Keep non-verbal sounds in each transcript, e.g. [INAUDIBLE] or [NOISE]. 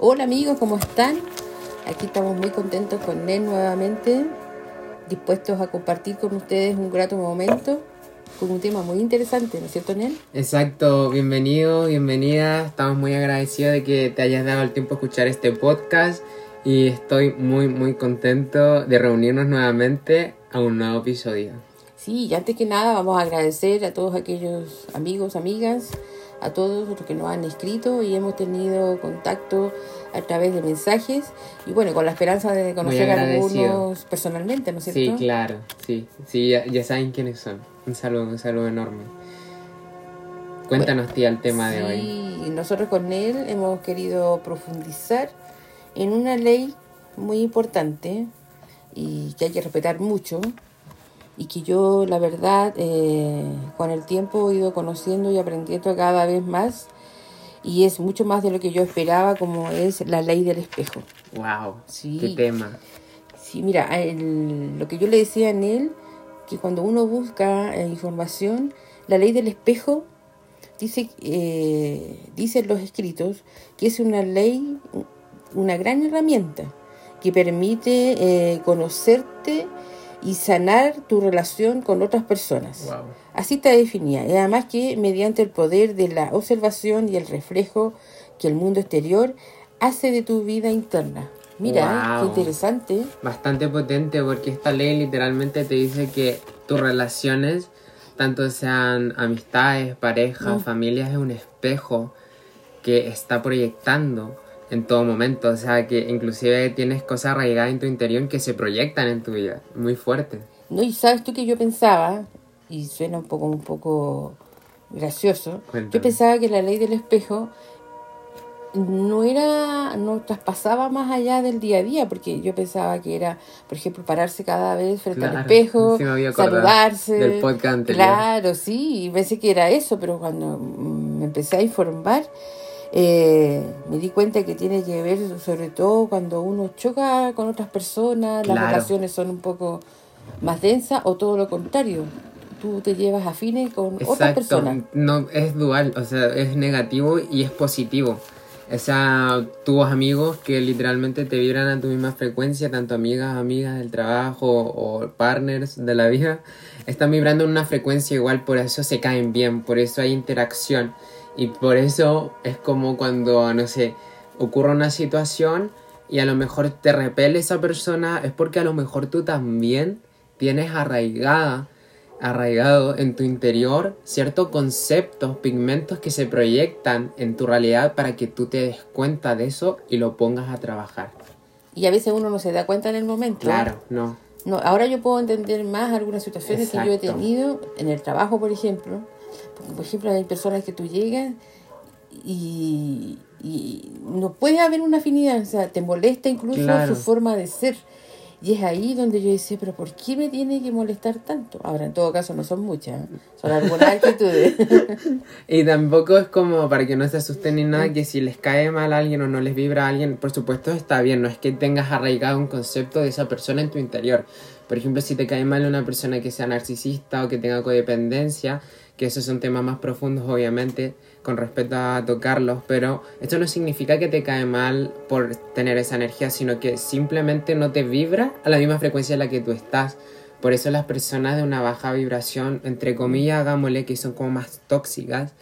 Hola amigos, ¿cómo están? Aquí estamos muy contentos con Nel nuevamente, dispuestos a compartir con ustedes un grato momento con un tema muy interesante, ¿no es cierto, Nel? Exacto, bienvenido, bienvenida. Estamos muy agradecidos de que te hayas dado el tiempo a escuchar este podcast y estoy muy, muy contento de reunirnos nuevamente a un nuevo episodio. Sí, y antes que nada vamos a agradecer a todos aquellos amigos, amigas, a todos los que nos han escrito y hemos tenido contacto a través de mensajes y bueno, con la esperanza de conocer a algunos personalmente, ¿no es cierto? Sí, claro, sí, sí, ya, ya saben quiénes son. Un saludo, un saludo enorme. Cuéntanos, tía, el tema de hoy. Sí, nosotros con él hemos querido profundizar en una ley muy importante y que hay que respetar mucho y que yo la verdad eh, con el tiempo he ido conociendo y aprendiendo cada vez más y es mucho más de lo que yo esperaba como es la ley del espejo. Wow, sí. qué tema. Sí, mira, lo que yo le decía en él, que cuando uno busca eh, información, la ley del espejo dice, eh, dicen los escritos que es una ley, una gran herramienta que permite eh, conocerte y sanar tu relación con otras personas. Así te definía. Y además que mediante el poder de la observación y el reflejo que el mundo exterior hace de tu vida interna. Mira, qué interesante. Bastante potente porque esta ley literalmente te dice que tus relaciones, tanto sean amistades, parejas, mm. familias, es un espejo que está proyectando en todo momento. O sea, que inclusive tienes cosas arraigadas en tu interior que se proyectan en tu vida. Muy fuerte. No, y sabes tú que yo pensaba, y suena un poco, un poco gracioso, yo pensaba que la ley del espejo no era, no traspasaba más allá del día a día, porque yo pensaba que era, por ejemplo, pararse cada vez frente al espejo, saludarse. Del podcast anterior. Claro, sí, y pensé que era eso, pero cuando me empecé a informar, eh, me di cuenta que tiene que ver sobre todo cuando uno choca con otras personas, las relaciones son un poco más densas o todo lo contrario. Tú te llevas afines con otras personas. No, es dual, o sea, es negativo y es positivo. O sea, tus amigos que literalmente te vibran a tu misma frecuencia, tanto amigas, amigas del trabajo o partners de la vida, están vibrando en una frecuencia igual, por eso se caen bien, por eso hay interacción. Y por eso es como cuando, no sé, ocurre una situación y a lo mejor te repele esa persona, es porque a lo mejor tú también tienes arraigada, arraigado en tu interior ciertos conceptos, pigmentos que se proyectan en tu realidad para que tú te des cuenta de eso y lo pongas a trabajar. Y a veces uno no se da cuenta en el momento. Claro, no. No, ahora yo puedo entender más algunas situaciones que yo he tenido en el trabajo, por ejemplo, por ejemplo, hay personas que tú llegas y, no puede haber una afinidad, o sea, te molesta incluso su forma de ser. Y es ahí donde yo decía, pero ¿por qué me tiene que molestar tanto? Ahora, en todo caso, no son muchas, ¿eh? son algunas actitudes. [LAUGHS] y tampoco es como para que no se asusten ni nada, que si les cae mal a alguien o no les vibra a alguien, por supuesto está bien, no es que tengas arraigado un concepto de esa persona en tu interior. Por ejemplo, si te cae mal una persona que sea narcisista o que tenga codependencia, que esos son temas más profundos obviamente con respecto a tocarlos, pero esto no significa que te cae mal por tener esa energía, sino que simplemente no te vibra a la misma frecuencia en la que tú estás. Por eso las personas de una baja vibración, entre comillas, hagámosle, que son como más tóxicas,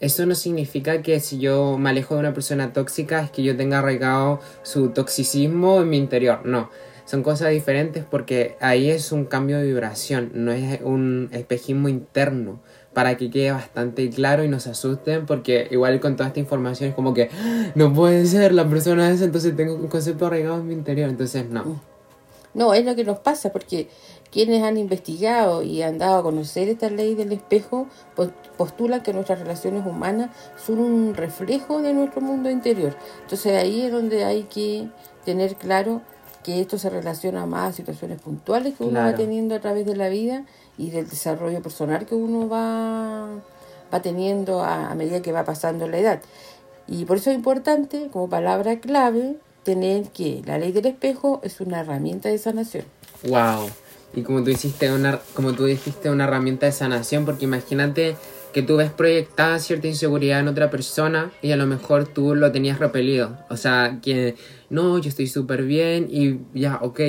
eso no significa que si yo me alejo de una persona tóxica es que yo tenga arraigado su toxicismo en mi interior, no. Son cosas diferentes porque ahí es un cambio de vibración, no es un espejismo interno para que quede bastante claro y no se asusten, porque igual con toda esta información es como que ah, no puede ser la persona esa, entonces tengo un concepto arraigado en mi interior, entonces no. No, es lo que nos pasa, porque quienes han investigado y han dado a conocer esta ley del espejo postulan que nuestras relaciones humanas son un reflejo de nuestro mundo interior. Entonces ahí es donde hay que tener claro que esto se relaciona más a situaciones puntuales que uno va teniendo a través de la vida y del desarrollo personal que uno va, va teniendo a, medida que va pasando la edad. Y por eso es importante, como palabra clave, tener que la ley del espejo es una herramienta de sanación. Wow. Y como tú hiciste una, como tú dijiste, una herramienta de sanación, porque imagínate que tú ves proyectada cierta inseguridad en otra persona y a lo mejor tú lo tenías repelido. O sea, que no, yo estoy súper bien y ya, ok.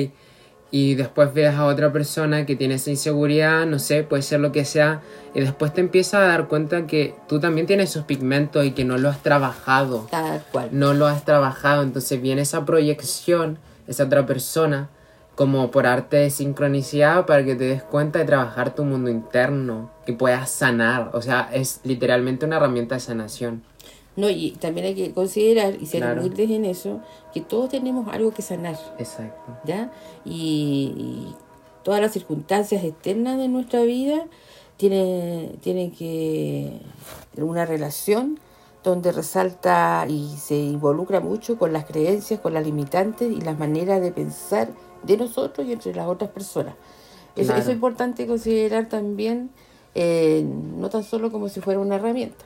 Y después ves a otra persona que tiene esa inseguridad, no sé, puede ser lo que sea, y después te empiezas a dar cuenta que tú también tienes esos pigmentos y que no lo has trabajado. Tal cual. No lo has trabajado, entonces viene esa proyección, esa otra persona, como por arte de sincronicidad para que te des cuenta de trabajar tu mundo interno, que puedas sanar. O sea, es literalmente una herramienta de sanación. No, y también hay que considerar y ser Claro. humildes en eso, que todos tenemos algo que sanar, Exacto. ¿ya? Y, y todas las circunstancias externas de nuestra vida tienen, tienen que tener una relación donde resalta y se involucra mucho con las creencias, con las limitantes y las maneras de pensar de nosotros y entre las otras personas. Eso, Claro. eso es importante considerar también, eh, no tan solo como si fuera una herramienta.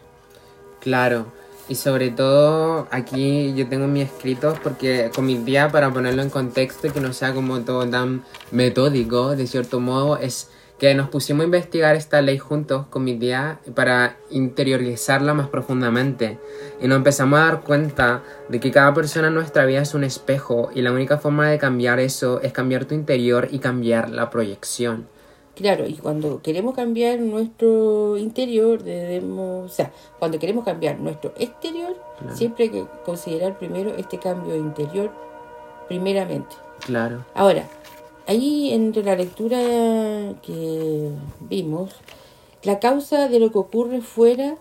Claro. Y sobre todo aquí yo tengo mis escritos porque con mi día para ponerlo en contexto y que no sea como todo tan metódico de cierto modo es que nos pusimos a investigar esta ley juntos con mi tía para interiorizarla más profundamente y nos empezamos a dar cuenta de que cada persona en nuestra vida es un espejo y la única forma de cambiar eso es cambiar tu interior y cambiar la proyección. Claro, y cuando queremos cambiar nuestro interior, debemos, o sea, cuando queremos cambiar nuestro exterior, siempre hay que considerar primero este cambio interior, primeramente. Claro, Ahora, ahí entre la lectura que vimos, la causa de lo que ocurre fuera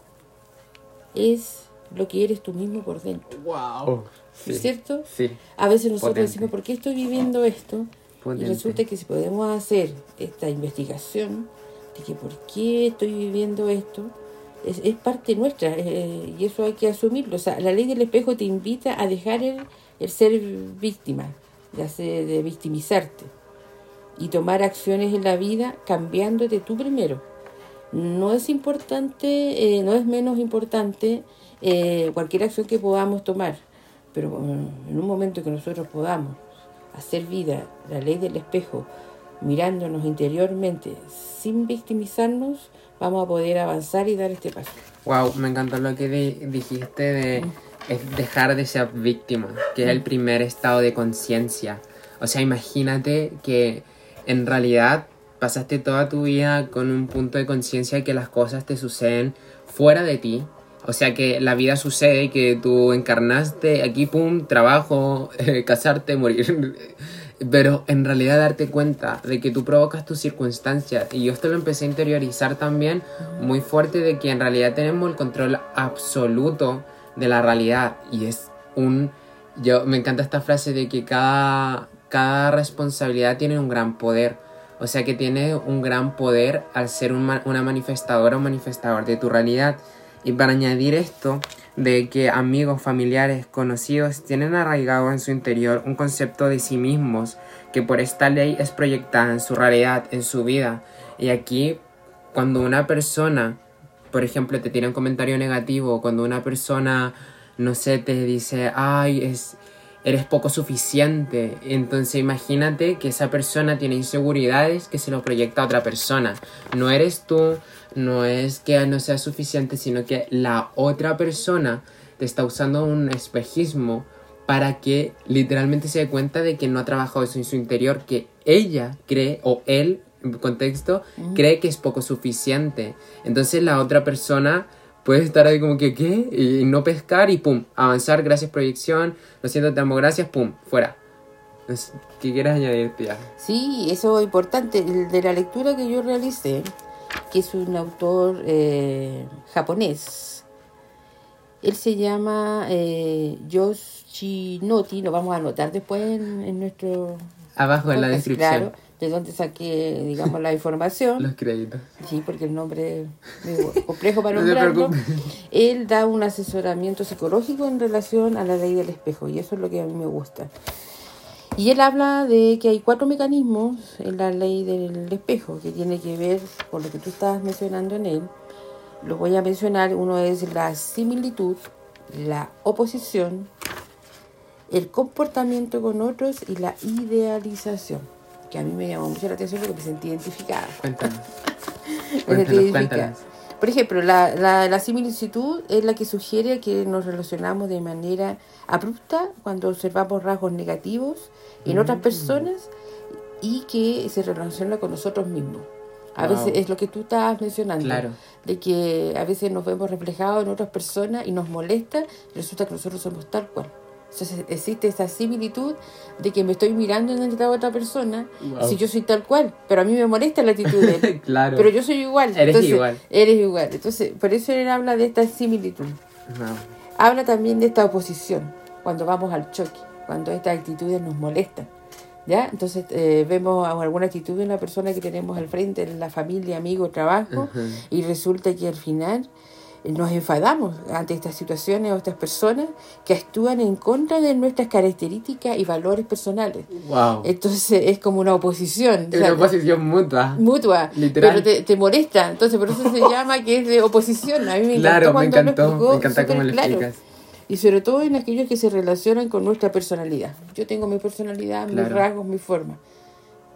es lo que eres tú mismo por dentro. wow. ¿No ¿Es cierto? Sí. A veces nosotros Potente. decimos, ¿por qué estoy viviendo esto? Potente. Y resulta que si podemos hacer esta investigación de que por qué estoy viviendo esto, es, es parte nuestra eh, y eso hay que asumirlo. O sea, la ley del espejo te invita a dejar el, el ser víctima, de, hacer, de victimizarte y tomar acciones en la vida cambiándote tú primero. No es importante, eh, no es menos importante eh, cualquier acción que podamos tomar, pero eh, en un momento que nosotros podamos hacer vida la ley del espejo, mirándonos interiormente sin victimizarnos, vamos a poder avanzar y dar este paso. Wow, me encantó lo que di- dijiste de es dejar de ser víctima, que es el primer estado de conciencia. O sea, imagínate que en realidad pasaste toda tu vida con un punto de conciencia de que las cosas te suceden fuera de ti. O sea, que la vida sucede y que tú encarnaste aquí, pum, trabajo, [LAUGHS] eh, casarte, morir. [LAUGHS] Pero en realidad darte cuenta de que tú provocas tus circunstancias. Y yo esto lo empecé a interiorizar también muy fuerte de que en realidad tenemos el control absoluto de la realidad. Y es un... Yo me encanta esta frase de que cada, cada responsabilidad tiene un gran poder. O sea que tiene un gran poder al ser una manifestadora o manifestador de tu realidad. Y para añadir esto, de que amigos, familiares, conocidos tienen arraigado en su interior un concepto de sí mismos que por esta ley es proyectada en su realidad, en su vida. Y aquí, cuando una persona, por ejemplo, te tiene un comentario negativo, cuando una persona, no sé, te dice, ay, es, eres poco suficiente, entonces imagínate que esa persona tiene inseguridades que se lo proyecta a otra persona. No eres tú, no es que no sea suficiente, sino que la otra persona te está usando un espejismo para que literalmente se dé cuenta de que no ha trabajado eso en su interior, que ella cree, o él, en contexto, cree que es poco suficiente. Entonces la otra persona puede estar ahí como que, ¿qué? Y no pescar y pum, avanzar, gracias proyección, lo siento, te amo, gracias, pum, fuera. ¿Qué quieres añadir, tía? Sí, eso es importante. El de la lectura que yo realicé, que es un autor eh, japonés, él se llama eh, Yoshinoti, lo vamos a anotar después en, en nuestro... Abajo en la descripción. Claro, de donde saqué, digamos, la información. Los créditos. Sí, porque el nombre es complejo para [LAUGHS] No nombrarlo. preocupe. Él da un asesoramiento psicológico en relación a la ley del espejo y eso es lo que a mí me gusta. Y él habla de que hay cuatro mecanismos en la ley del espejo que tiene que ver con lo que tú estabas mencionando en él. Los voy a mencionar. Uno es la similitud, la oposición, el comportamiento con otros y la idealización. Que a mí me llamó mucho la atención porque me sentí identificada. Cuéntanos. [LAUGHS] Me sentí Cuéntanos, identificada. cuéntanos. Por ejemplo, la, la, la similicitud es la que sugiere que nos relacionamos de manera abrupta cuando observamos rasgos negativos en otras Mm. personas y que se relaciona con nosotros mismos. A Wow. veces es lo que tú estabas mencionando, Claro. de que a veces nos vemos reflejados en otras personas y nos molesta, y resulta que nosotros somos tal cual. Entonces existe esa similitud de que me estoy mirando en la otra persona, Wow. si yo soy tal cual, pero a mí me molesta la actitud de él. [LAUGHS] claro. Pero yo soy igual. Eres entonces, igual. Eres igual. Entonces, por eso él habla de esta similitud. Habla también de esta oposición, cuando vamos al choque, cuando estas actitudes nos molestan. ¿Ya? Entonces eh, vemos alguna actitud en la persona que tenemos al frente, en la familia, amigo, trabajo, Ajá. y resulta que al final nos enfadamos ante estas situaciones o estas personas que actúan en contra de nuestras características y valores personales. Wow. Entonces es como una oposición. Es una posición mutua. mutua, Literal. pero te, te molesta. Entonces, por eso se [LAUGHS] llama que es de oposición. A mí me Claro, encantó me cuando lo encantó. explicó Me encanta cómo lo claro. explicas. Y sobre todo en aquellos que se relacionan con nuestra personalidad. Yo tengo mi personalidad, mis rasgos, mi forma.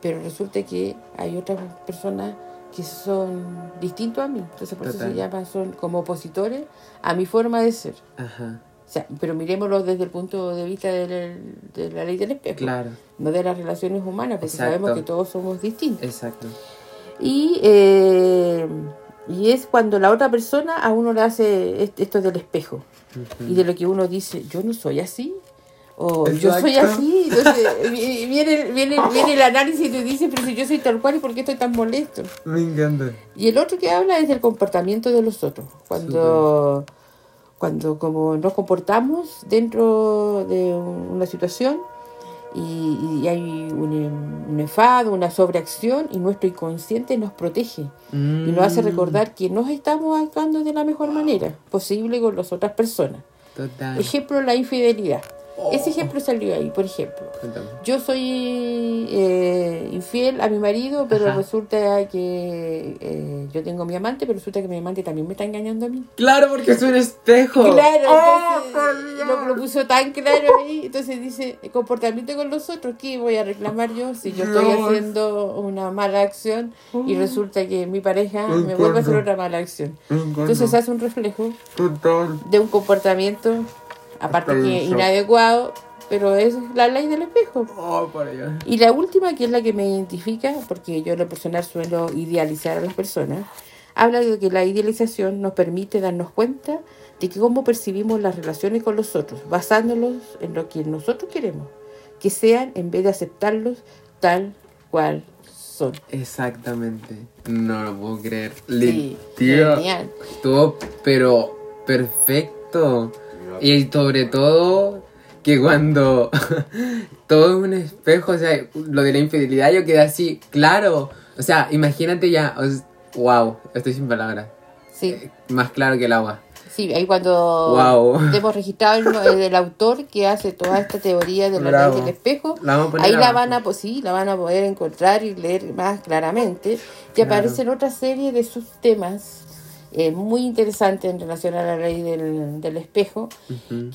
Pero resulta que hay otras personas que son distintos a mí. Entonces, por eso se llama, son como opositores a mi forma de ser. Ajá. O sea, pero miremoslo desde el punto de vista de la, de la ley del espejo. Claro. No de las relaciones humanas, porque Exacto. sabemos que todos somos distintos. Exacto. Y, eh, y es cuando la otra persona a uno le hace est- esto del espejo y de lo que uno dice, yo no soy así, o yo soy así. Entonces vi- viene, viene, viene el análisis y te dice, pero si yo soy tal cual, ¿y por qué estoy tan molesto? Me encanta. Y el otro que habla es del comportamiento de los otros. Cuando, cuando como nos comportamos dentro de una situación y, y hay un, un enfado, una sobreacción y nuestro inconsciente nos protege y nos hace Mm. recordar que no estamos actuando de la mejor manera posible con las otras personas. Total. Ejemplo, la infidelidad. Ese ejemplo salió ahí, por ejemplo. Cuéntame. Yo soy eh, infiel a mi marido, pero Ajá. resulta que eh, yo tengo mi amante, pero resulta que mi amante también me está engañando a mí. Claro, porque es un espejo. Claro, ¡Oh, entonces lo, lo puso tan claro ahí. Entonces dice, comportamiento con los otros, ¿qué voy a reclamar yo si yo estoy Dios. haciendo una mala acción y resulta que mi pareja Me me vuelve a hacer otra mala acción? Entonces hace un reflejo Total. de un comportamiento, aparte que Perfecto. inadecuado, pero es la ley del espejo. Oh, por. Y la última, que es la que me identifica, porque yo en lo personal suelo idealizar a las personas, habla de que la idealización nos permite darnos cuenta de que cómo percibimos las relaciones con los otros, basándolos en lo que nosotros queremos, que sean en vez de aceptarlos tal cual son. Exactamente. No lo puedo creer. Sí, Li- tío, genial. estuvo, pero perfecto. Y sobre todo, que cuando [LAUGHS] todo es un espejo, o sea, lo de la infidelidad, yo quedé así, claro. O sea, imagínate ya, wow, estoy sin palabras. Sí, Más claro que el agua. sí, ahí cuando Guau. hemos registrado el, el autor que hace toda esta teoría de la ley del espejo, La Ahí la abajo. van a, pues sí, la van a poder encontrar y leer más claramente. Y Claro. aparecen otra serie de sus temas eh, muy interesantes en relación a la ley del, del espejo,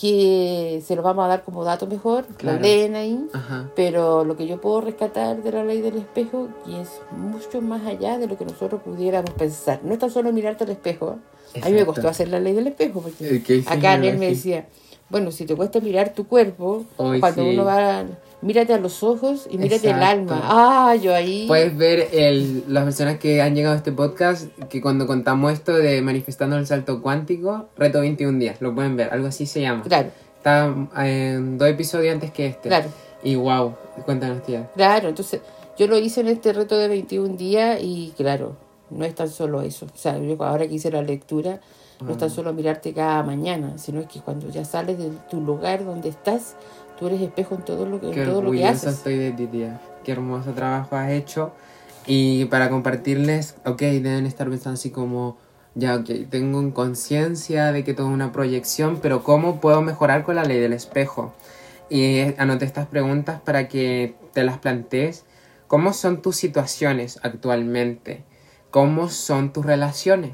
que se los vamos a dar como dato mejor, Claro. lo leen ahí. Ajá. Pero lo que yo puedo rescatar de la ley del espejo, que es mucho más allá de lo que nosotros pudiéramos pensar. No es tan solo mirarte al espejo. ¿eh? A mí me costó hacer la ley del espejo, porque Eh, acá él me decía, bueno, si te cuesta mirar tu cuerpo, cuando sí. uno va, mírate a los ojos y mírate el Exacto. alma. Ah, yo ahí... Puedes ver el, las personas que han llegado a este podcast que cuando contamos esto de manifestando el salto cuántico, reto 21 días, lo pueden ver, algo así se llama. Claro, Está en dos episodios antes que este. claro, Y wow, cuéntanos tía. claro. Entonces, yo lo hice en este reto de 21 días y claro, no es tan solo eso. O sea, yo ahora que hice la lectura, no es tan solo mirarte cada mañana, sino es que cuando ya sales de tu lugar donde estás, tú eres espejo en todo lo que, en Qué todo lo que haces. estoy de ti tía. Qué hermoso trabajo has hecho. Y para compartirles, ok, deben estar pensando así como, ya, ok, tengo en conciencia de que todo es una proyección, pero ¿cómo puedo mejorar con la ley del espejo? Y anoté estas preguntas para que te las plantees. ¿Cómo son tus situaciones actualmente? ¿Cómo son tus relaciones?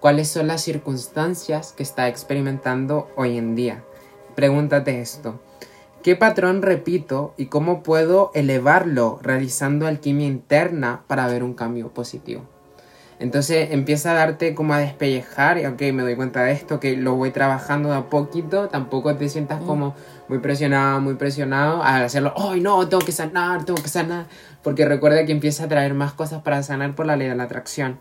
¿Cuáles son las circunstancias que está experimentando hoy en día? Pregúntate esto. ¿Qué patrón repito y cómo puedo elevarlo realizando alquimia interna para ver un cambio positivo? Entonces empieza a darte como a despellejar y ok, me doy cuenta de esto, que lo voy trabajando de a poquito, tampoco te sientas como muy presionado, muy presionado al hacerlo, ¡ay no! Tengo que sanar, tengo que sanar, porque recuerda que empieza a traer más cosas para sanar por la ley de la atracción.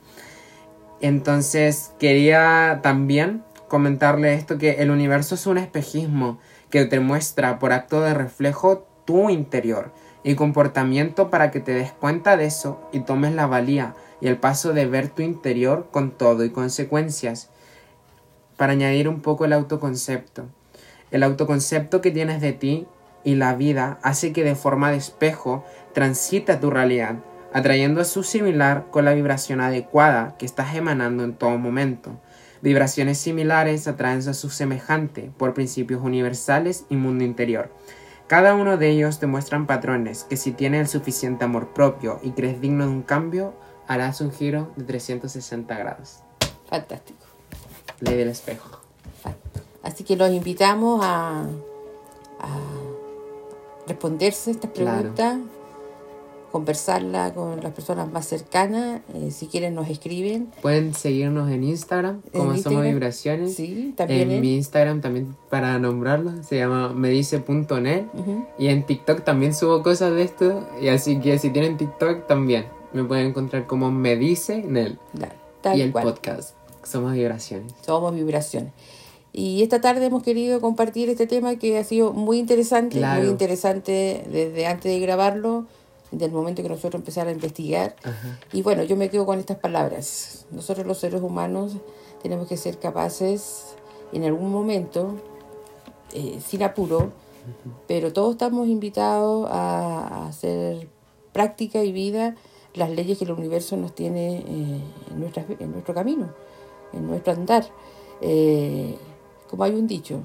Entonces quería también comentarle esto, que el universo es un espejismo que te muestra por acto de reflejo tu interior y comportamiento para que te des cuenta de eso y tomes la valía y el paso de ver tu interior con todo y consecuencias. Para añadir un poco el autoconcepto. El autoconcepto que tienes de ti y la vida hace que de forma de espejo transita tu realidad, atrayendo a su similar con la vibración adecuada que estás emanando en todo momento. Vibraciones similares atraen a su semejante por principios universales y mundo interior. Cada uno de ellos te muestran patrones que si tienes el suficiente amor propio y crees digno de un cambio, harás un giro de 360 grados. Fantástico. Ley del espejo. Así que los invitamos a, a responderse estas preguntas, conversarla con las personas más cercanas. Eh, si quieren, nos escriben. Pueden seguirnos en Instagram, como En Somos Instagram, Vibraciones. sí, también En mi Instagram también, para nombrarlo, se llama medice.net. Ujú. Y en TikTok también subo cosas de esto. Y así que si tienen TikTok también me pueden encontrar como Medice Nel. Da- tal Y el cual. podcast. Somos Vibraciones. Somos vibraciones. Y esta tarde hemos querido compartir este tema que ha sido muy interesante, Claro. muy interesante desde antes de grabarlo, desde el momento que nosotros empezamos a investigar. Ajá. Y bueno, yo me quedo con estas palabras. Nosotros los seres humanos tenemos que ser capaces en algún momento, eh, sin apuro, pero todos estamos invitados a, a hacer práctica y vida las leyes que el universo nos tiene eh, en, nuestras, en nuestro camino, en nuestro andar. Eh, como hay un dicho,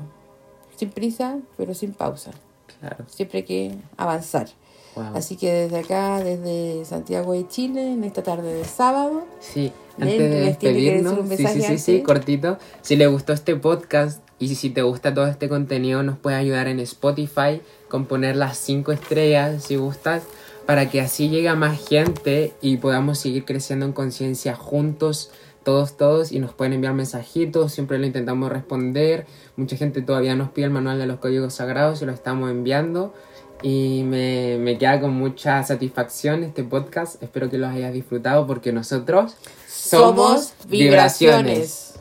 sin prisa, pero sin pausa. Claro. Siempre hay que avanzar. Wow. Así que desde acá, desde Santiago de Chile, en esta tarde de sábado, Sí, antes de ¿les tiene que decir despedirnos, un sí, sí, sí, sí, cortito. Si le gustó este podcast y si te gusta todo este contenido, nos puede ayudar en Spotify con poner las cinco estrellas si gustas, para que así llegue a más gente y podamos seguir creciendo en conciencia juntos, todos, todos, y nos pueden enviar mensajitos, siempre lo intentamos responder. Mucha gente todavía nos pide el manual de los códigos sagrados y lo estamos enviando. Y me, me queda con mucha satisfacción este podcast. Espero que los hayas disfrutado porque nosotros somos vibraciones.